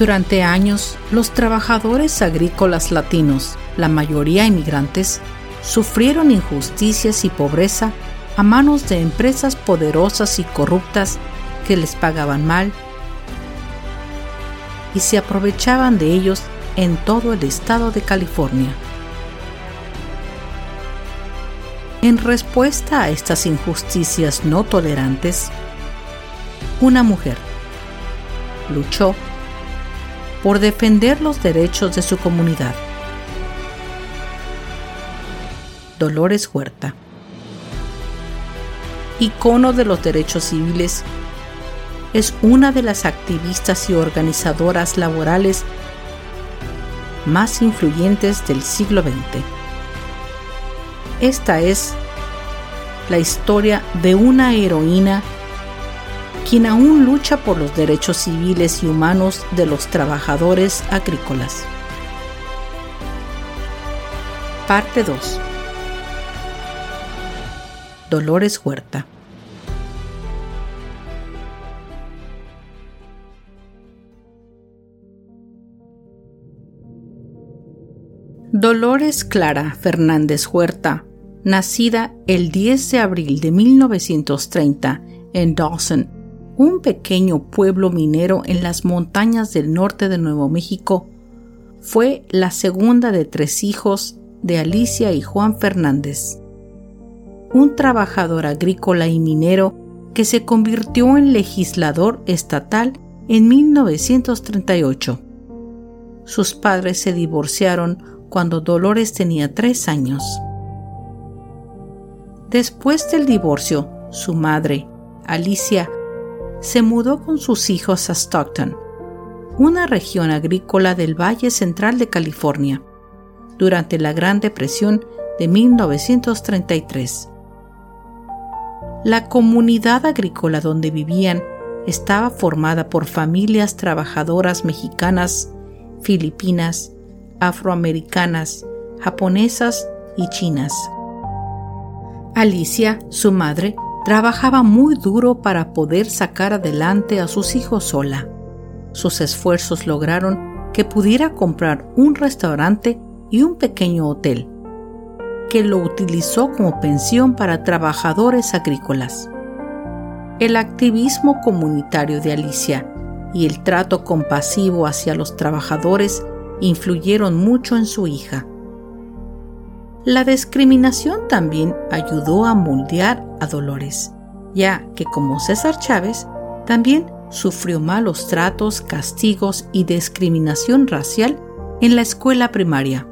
Durante años, los trabajadores agrícolas latinos, la mayoría inmigrantes, sufrieron injusticias y pobreza a manos de empresas poderosas y corruptas que les pagaban mal y se aprovechaban de ellos en todo el estado de California. En respuesta a estas injusticias no tolerantes, una mujer luchó por defender los derechos de su comunidad. Dolores Huerta. Icono de los derechos civiles, es una de las activistas y organizadoras laborales más influyentes del siglo XX. Esta es la historia de una heroína quien aún lucha por los derechos civiles y humanos de los trabajadores agrícolas. Parte 2. Dolores Huerta. Dolores Clara Fernández Huerta, nacida el 10 de abril de 1930 en Dawson, un pequeño pueblo minero en las montañas del norte de Nuevo México, fue la segunda de tres hijos de Alicia y Juan Fernández, un trabajador agrícola y minero que se convirtió en legislador estatal en 1938. Sus padres se divorciaron cuando Dolores tenía tres años. Después del divorcio, su madre, Alicia, se mudó con sus hijos a Stockton, una región agrícola del Valle Central de California, durante la Gran Depresión de 1933. La comunidad agrícola donde vivían estaba formada por familias trabajadoras mexicanas, filipinas, afroamericanas, japonesas y chinas. Alicia, su madre, Trabajaba muy duro para poder sacar adelante a sus hijos sola. Sus esfuerzos lograron que pudiera comprar un restaurante y un pequeño hotel, que lo utilizó como pensión para trabajadores agrícolas. El activismo comunitario de Alicia y el trato compasivo hacia los trabajadores influyeron mucho en su hija. La discriminación también ayudó a moldear a Dolores, ya que como César Chávez, también sufrió malos tratos, castigos y discriminación racial en la escuela primaria.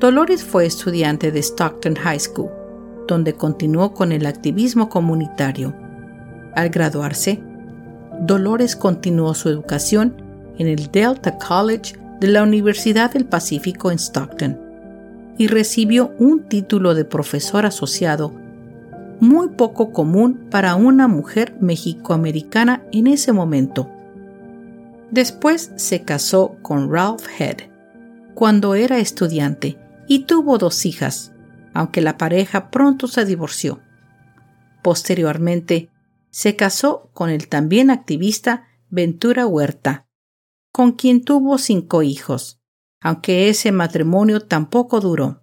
Dolores fue estudiante de Stockton High School, donde continuó con el activismo comunitario. Al graduarse, Dolores continuó su educación en el Delta College de la Universidad del Pacífico en Stockton y recibió un título de profesor asociado muy poco común para una mujer mexicoamericana en ese momento. Después se casó con Ralph Head cuando era estudiante y tuvo dos hijas, aunque la pareja pronto se divorció. Posteriormente, se casó con el también activista Ventura Huerta, con quien tuvo cinco hijos, aunque ese matrimonio tampoco duró.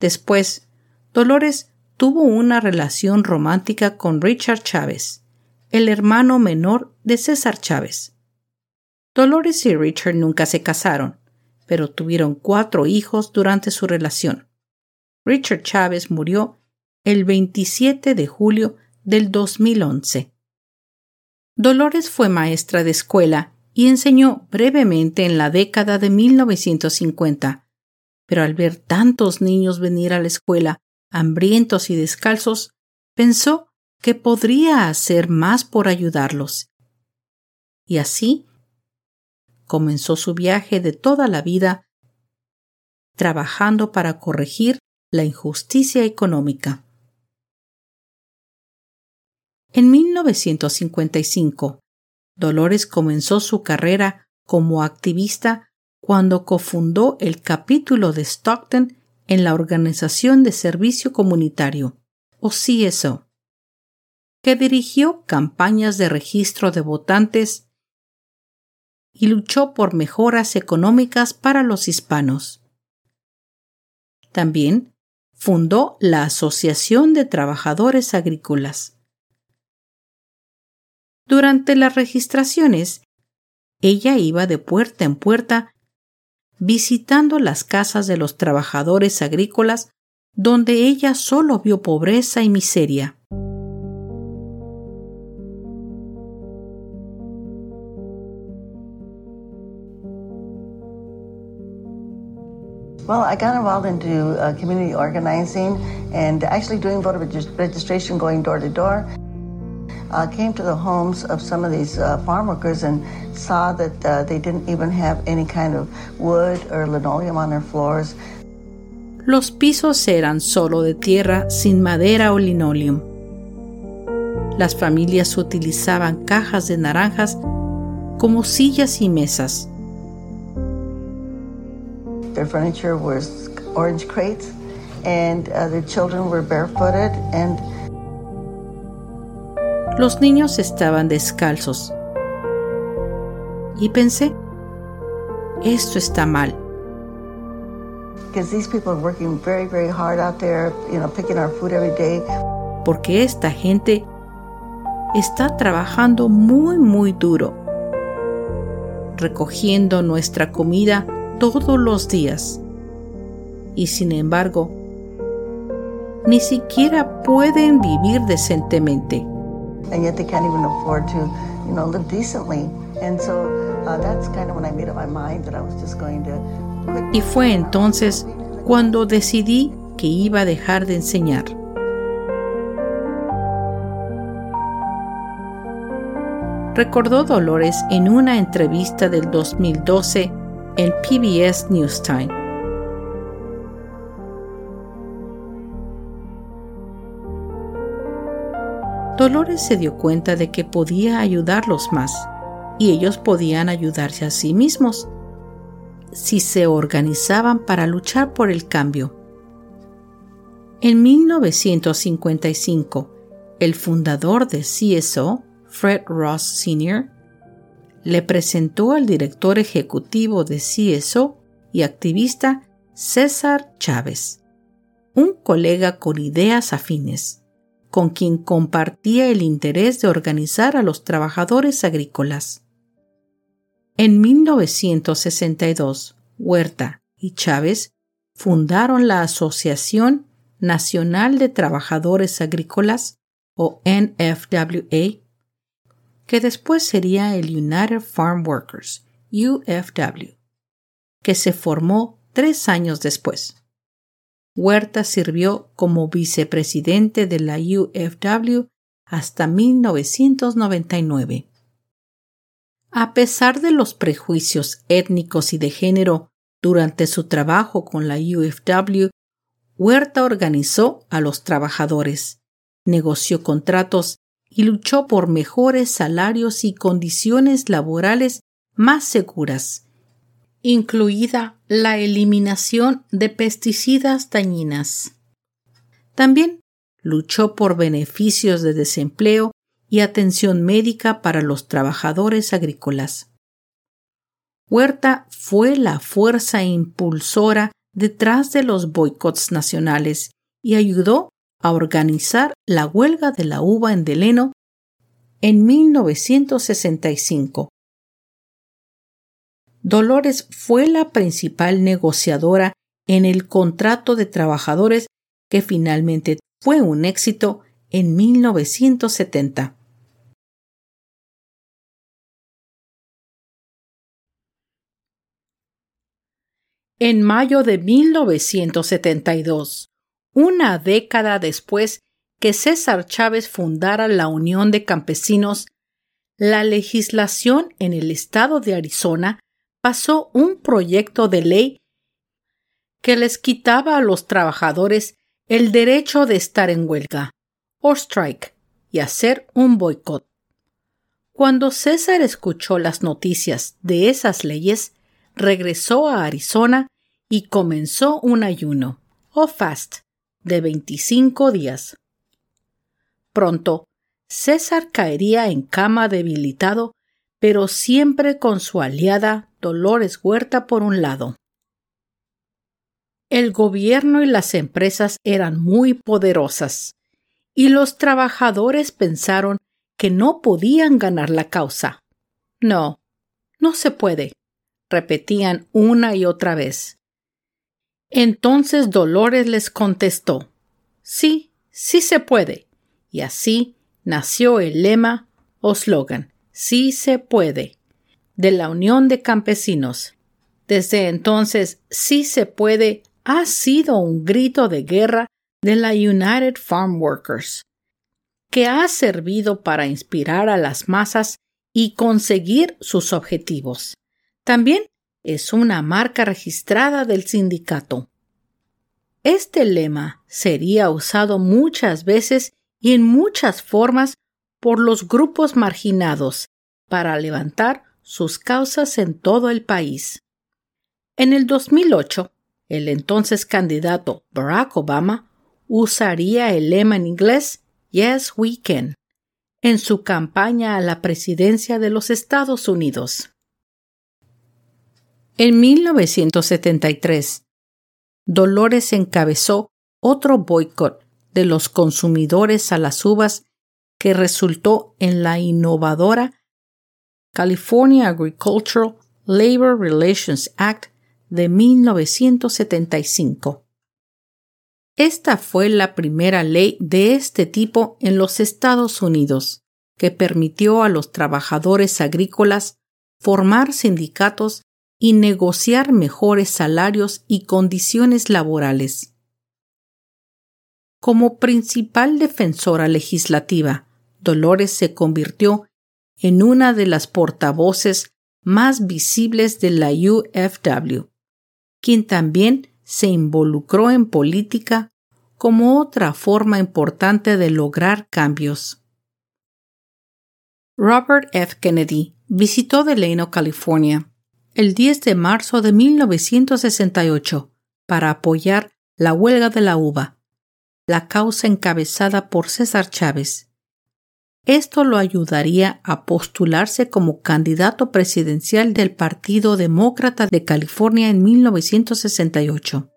Después, Dolores tuvo una relación romántica con Richard Chávez, el hermano menor de César Chávez. Dolores y Richard nunca se casaron, pero tuvieron cuatro hijos durante su relación. Richard Chávez murió el 27 de julio del 2011. Dolores fue maestra de escuela y enseñó brevemente en la década de 1950, pero al ver tantos niños venir a la escuela hambrientos y descalzos, pensó que podría hacer más por ayudarlos. Y así comenzó su viaje de toda la vida trabajando para corregir la injusticia económica. En 1955, Dolores comenzó su carrera como activista cuando cofundó el capítulo de Stockton en la Organización de Servicio Comunitario, o CSO, que dirigió campañas de registro de votantes y luchó por mejoras económicas para los hispanos. También fundó la Asociación de Trabajadores Agrícolas. Durante las registraciones, ella iba de puerta en puerta visitando las casas de los trabajadores agrícolas donde ella solo vio pobreza y miseria. Well, I got involved into uh, community organizing and actually doing voter registration going door to door. Uh, came to the homes of some of these uh, farm workers and saw that uh, they didn't even have any kind of wood or linoleum on their floors. Los pisos eran solo de tierra sin madera o linoleum. Las familias utilizaban cajas de naranjas como sillas y mesas. Their furniture was orange crates and uh, their children were barefooted and los niños estaban descalzos. Y pensé, esto está mal. Porque esta gente está trabajando muy, muy duro, recogiendo nuestra comida todos los días. Y sin embargo, ni siquiera pueden vivir decentemente and yet they can't even afford to, you know, live decently. And so uh, that's kind of when I made up my mind that I was just going to. Y fue entonces cuando decidí que iba a dejar de enseñar. Recordó Dolores en una entrevista del 2012 en PBS Newstime. Dolores se dio cuenta de que podía ayudarlos más y ellos podían ayudarse a sí mismos si se organizaban para luchar por el cambio. En 1955, el fundador de CSO, Fred Ross Sr., le presentó al director ejecutivo de CSO y activista César Chávez, un colega con ideas afines con quien compartía el interés de organizar a los trabajadores agrícolas. En 1962, Huerta y Chávez fundaron la Asociación Nacional de Trabajadores Agrícolas, o NFWA, que después sería el United Farm Workers, UFW, que se formó tres años después. Huerta sirvió como vicepresidente de la UFW hasta 1999. A pesar de los prejuicios étnicos y de género durante su trabajo con la UFW, Huerta organizó a los trabajadores negoció contratos y luchó por mejores salarios y condiciones laborales más seguras, incluida la eliminación de pesticidas dañinas. También luchó por beneficios de desempleo y atención médica para los trabajadores agrícolas. Huerta fue la fuerza impulsora detrás de los boicots nacionales y ayudó a organizar la huelga de la uva en Deleno en 1965. Dolores fue la principal negociadora en el contrato de trabajadores que finalmente fue un éxito en 1970. En mayo de 1972, una década después que César Chávez fundara la Unión de Campesinos, la legislación en el estado de Arizona pasó un proyecto de ley que les quitaba a los trabajadores el derecho de estar en huelga o strike y hacer un boicot. Cuando César escuchó las noticias de esas leyes, regresó a Arizona y comenzó un ayuno o fast de 25 días. Pronto, César caería en cama debilitado, pero siempre con su aliada Dolores Huerta por un lado. El gobierno y las empresas eran muy poderosas, y los trabajadores pensaron que no podían ganar la causa. No, no se puede, repetían una y otra vez. Entonces Dolores les contestó Sí, sí se puede. Y así nació el lema o slogan Sí se puede de la Unión de Campesinos. Desde entonces, sí se puede ha sido un grito de guerra de la United Farm Workers, que ha servido para inspirar a las masas y conseguir sus objetivos. También es una marca registrada del sindicato. Este lema sería usado muchas veces y en muchas formas por los grupos marginados para levantar sus causas en todo el país. En el 2008, el entonces candidato Barack Obama usaría el lema en inglés Yes, we can en su campaña a la presidencia de los Estados Unidos. En 1973, Dolores encabezó otro boicot de los consumidores a las uvas que resultó en la innovadora California Agricultural Labor Relations Act de 1975. Esta fue la primera ley de este tipo en los Estados Unidos, que permitió a los trabajadores agrícolas formar sindicatos y negociar mejores salarios y condiciones laborales. Como principal defensora legislativa, Dolores se convirtió en una de las portavoces más visibles de la UFW quien también se involucró en política como otra forma importante de lograr cambios. Robert F. Kennedy visitó Delano, California, el 10 de marzo de 1968 para apoyar la huelga de la uva, la causa encabezada por César Chávez. Esto lo ayudaría a postularse como candidato presidencial del Partido Demócrata de California en 1968.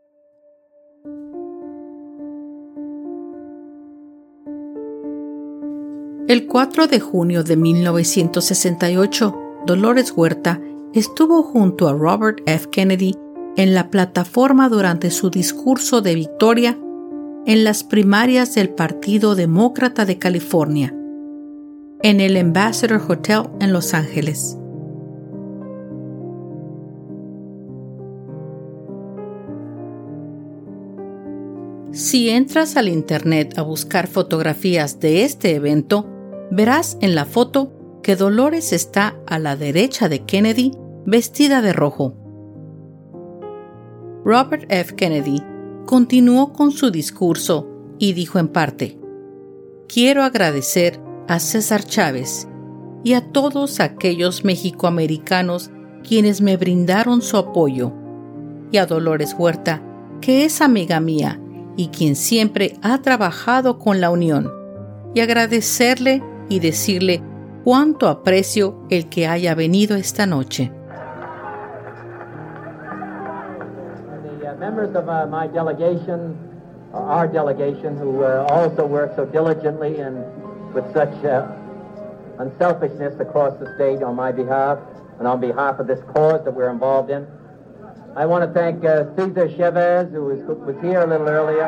El 4 de junio de 1968, Dolores Huerta estuvo junto a Robert F. Kennedy en la plataforma durante su discurso de victoria en las primarias del Partido Demócrata de California en el Ambassador Hotel en Los Ángeles. Si entras al Internet a buscar fotografías de este evento, verás en la foto que Dolores está a la derecha de Kennedy vestida de rojo. Robert F. Kennedy continuó con su discurso y dijo en parte, quiero agradecer a César Chávez y a todos aquellos mexicoamericanos quienes me brindaron su apoyo, y a Dolores Huerta, que es amiga mía y quien siempre ha trabajado con la Unión, y agradecerle y decirle cuánto aprecio el que haya venido esta noche. With such uh, unselfishness across the state on my behalf and on behalf of this cause that we're involved in. I want to thank uh, Cesar Chavez, who was, was here a little earlier.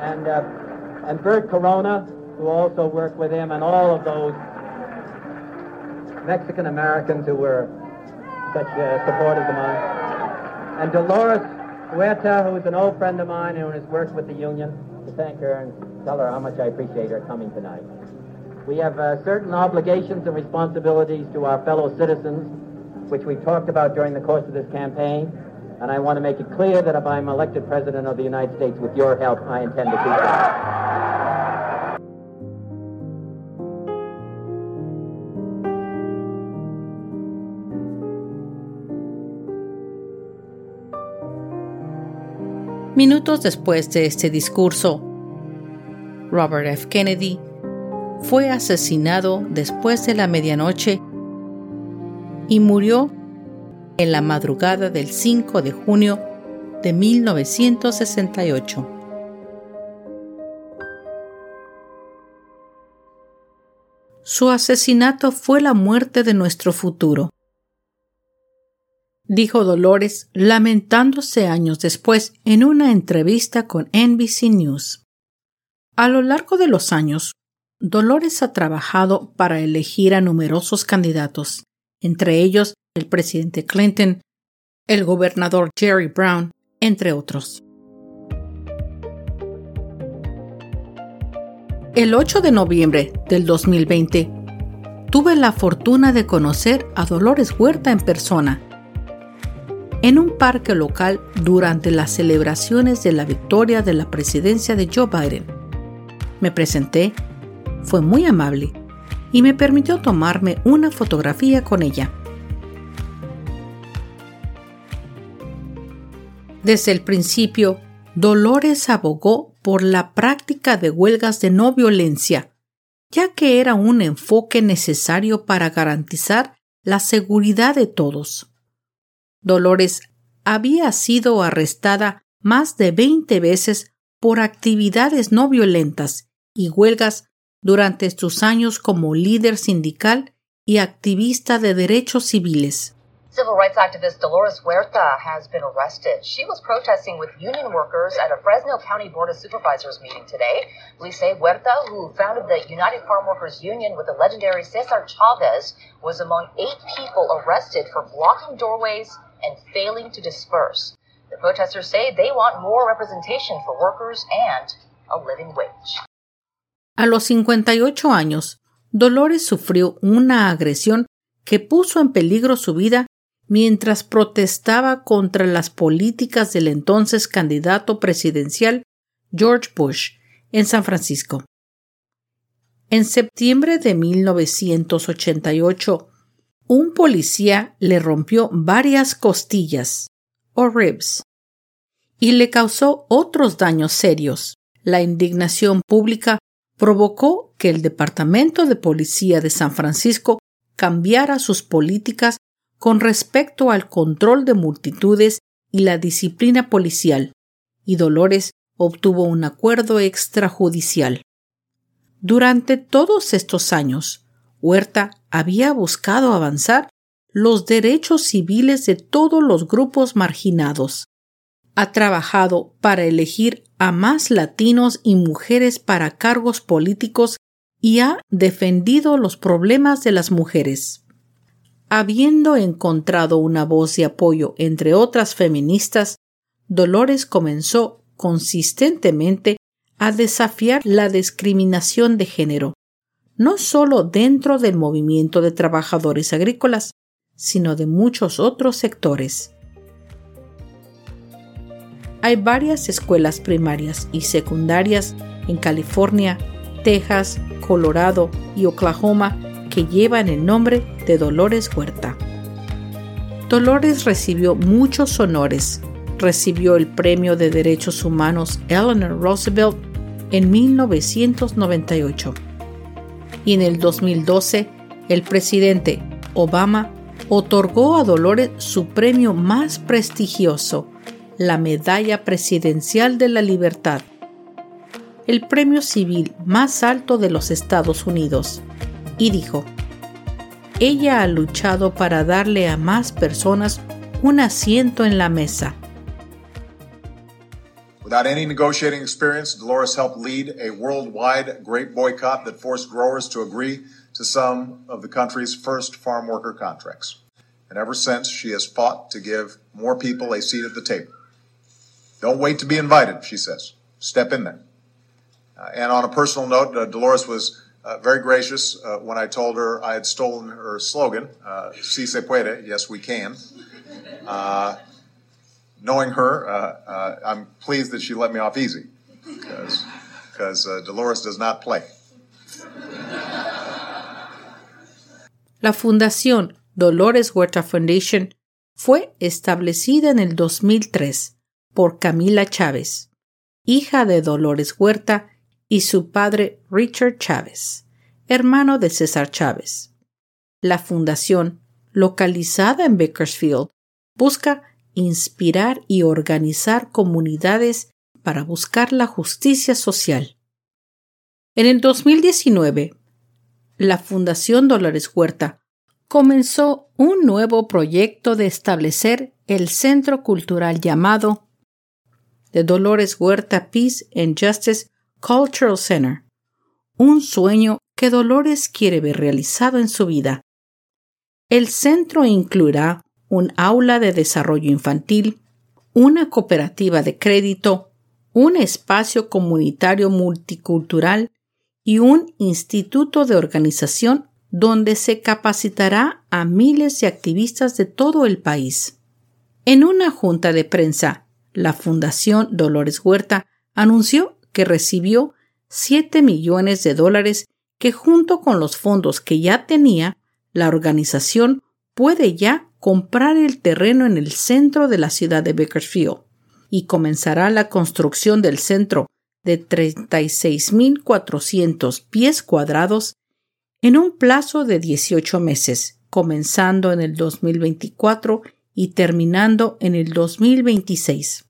And, uh, and Bert Corona, who also worked with him, and all of those Mexican Americans who were such uh, supporters of mine. And Dolores Huerta, who is an old friend of mine and has worked with the union, to thank her and tell her how much I appreciate her coming tonight. We have uh, certain obligations and responsibilities to our fellow citizens, which we've talked about during the course of this campaign. And I want to make it clear that if I'm elected President of the United States with your help, I intend to do that. Minutos después de este discurso, Robert F. Kennedy fue asesinado después de la medianoche y murió en la madrugada del 5 de junio de 1968. Su asesinato fue la muerte de nuestro futuro dijo Dolores, lamentándose años después en una entrevista con NBC News. A lo largo de los años, Dolores ha trabajado para elegir a numerosos candidatos, entre ellos el presidente Clinton, el gobernador Jerry Brown, entre otros. El 8 de noviembre del 2020, tuve la fortuna de conocer a Dolores Huerta en persona en un parque local durante las celebraciones de la victoria de la presidencia de Joe Biden. Me presenté, fue muy amable y me permitió tomarme una fotografía con ella. Desde el principio, Dolores abogó por la práctica de huelgas de no violencia, ya que era un enfoque necesario para garantizar la seguridad de todos. Dolores había sido arrestada más de 20 veces por actividades no violentas y huelgas durante sus años como líder sindical y activista de derechos civiles. Civil rights activist Dolores Huerta has been arrested. She was protesting with union workers at a Fresno County Board of Supervisors meeting today. Say Huerta, who founded the United Farm Workers Union with the legendary Cesar Chavez, was among eight people arrested for blocking doorways and failing to disperse. The protesters say they want more representation for workers and a living wage. A los 58 años, Dolores sufrió una agresión que puso en peligro su vida mientras protestaba contra las políticas del entonces candidato presidencial George Bush en San Francisco. En septiembre de 1988, un policía le rompió varias costillas o ribs y le causó otros daños serios. La indignación pública provocó que el Departamento de Policía de San Francisco cambiara sus políticas con respecto al control de multitudes y la disciplina policial, y Dolores obtuvo un acuerdo extrajudicial. Durante todos estos años, Huerta había buscado avanzar los derechos civiles de todos los grupos marginados. Ha trabajado para elegir a más latinos y mujeres para cargos políticos y ha defendido los problemas de las mujeres. Habiendo encontrado una voz de apoyo entre otras feministas, Dolores comenzó consistentemente a desafiar la discriminación de género no solo dentro del movimiento de trabajadores agrícolas, sino de muchos otros sectores. hay varias escuelas primarias y secundarias en California, Texas, Colorado y Oklahoma que llevan el nombre de Dolores Huerta. Dolores recibió muchos honores. Recibió el Premio de Derechos Humanos Eleanor Roosevelt en 1998. Y en el 2012, el presidente Obama otorgó a Dolores su premio más prestigioso, la Medalla Presidencial de la Libertad, el premio civil más alto de los Estados Unidos, y dijo, ella ha luchado para darle a más personas un asiento en la mesa. Without any negotiating experience, Dolores helped lead a worldwide grape boycott that forced growers to agree to some of the country's first farm worker contracts. And ever since, she has fought to give more people a seat at the table. Don't wait to be invited, she says. Step in there. Uh, and on a personal note, uh, Dolores was uh, very gracious uh, when I told her I had stolen her slogan, uh, Si se puede, yes, we can. Uh, knowing her, I'm pleased that she let me off easy because Dolores does not play. La Fundación Dolores Huerta Foundation fue establecida en el 2003 por Camila Chávez, hija de Dolores Huerta y su padre Richard Chávez, hermano de César Chávez. La fundación, localizada en Bakersfield, busca inspirar y organizar comunidades para buscar la justicia social. En el 2019, la Fundación Dolores Huerta comenzó un nuevo proyecto de establecer el centro cultural llamado de Dolores Huerta Peace and Justice Cultural Center, un sueño que Dolores quiere ver realizado en su vida. El centro incluirá un aula de desarrollo infantil, una cooperativa de crédito, un espacio comunitario multicultural y un instituto de organización donde se capacitará a miles de activistas de todo el país. En una junta de prensa la Fundación Dolores Huerta anunció que recibió 7 millones de dólares que junto con los fondos que ya tenía, la organización puede ya comprar el terreno en el centro de la ciudad de Bakersfield y comenzará la construcción del centro de 36.400 pies cuadrados en un plazo de 18 meses, comenzando en el 2024 y terminando en el 2026.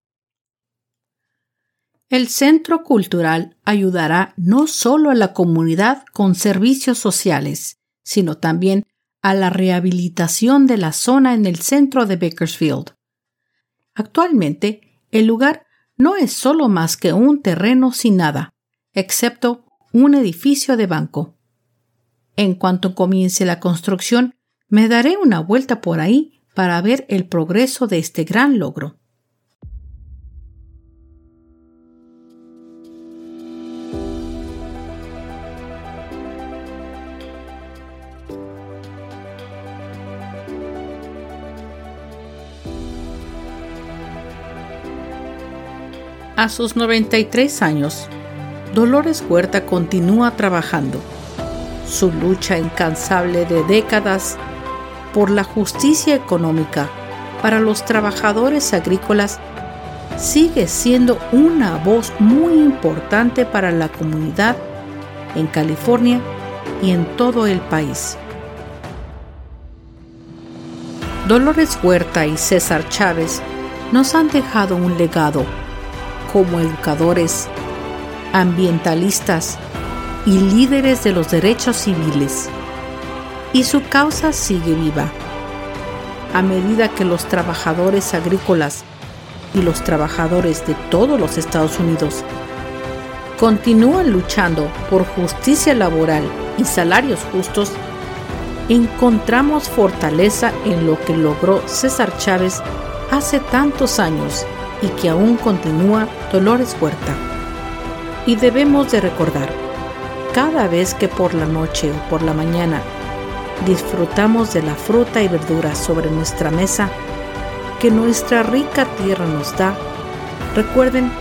El Centro Cultural ayudará no solo a la comunidad con servicios sociales, sino también a la rehabilitación de la zona en el centro de Bakersfield. Actualmente, el lugar no es solo más que un terreno sin nada, excepto un edificio de banco. En cuanto comience la construcción, me daré una vuelta por ahí para ver el progreso de este gran logro. A sus 93 años, Dolores Huerta continúa trabajando. Su lucha incansable de décadas por la justicia económica para los trabajadores agrícolas sigue siendo una voz muy importante para la comunidad en California y en todo el país. Dolores Huerta y César Chávez nos han dejado un legado como educadores, ambientalistas y líderes de los derechos civiles. Y su causa sigue viva. A medida que los trabajadores agrícolas y los trabajadores de todos los Estados Unidos continúan luchando por justicia laboral y salarios justos, encontramos fortaleza en lo que logró César Chávez hace tantos años y que aún continúa Dolores Huerta. Y debemos de recordar, cada vez que por la noche o por la mañana disfrutamos de la fruta y verdura sobre nuestra mesa, que nuestra rica tierra nos da, Recuerden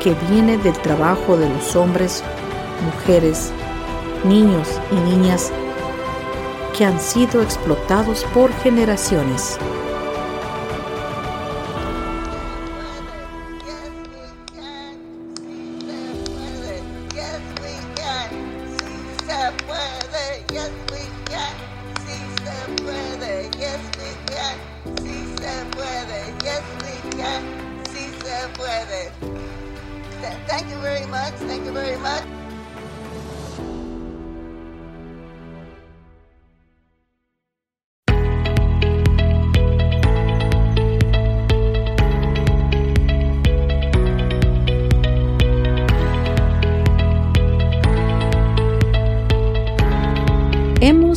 que viene del trabajo de los hombres, mujeres, niños y niñas que han sido explotados por generaciones.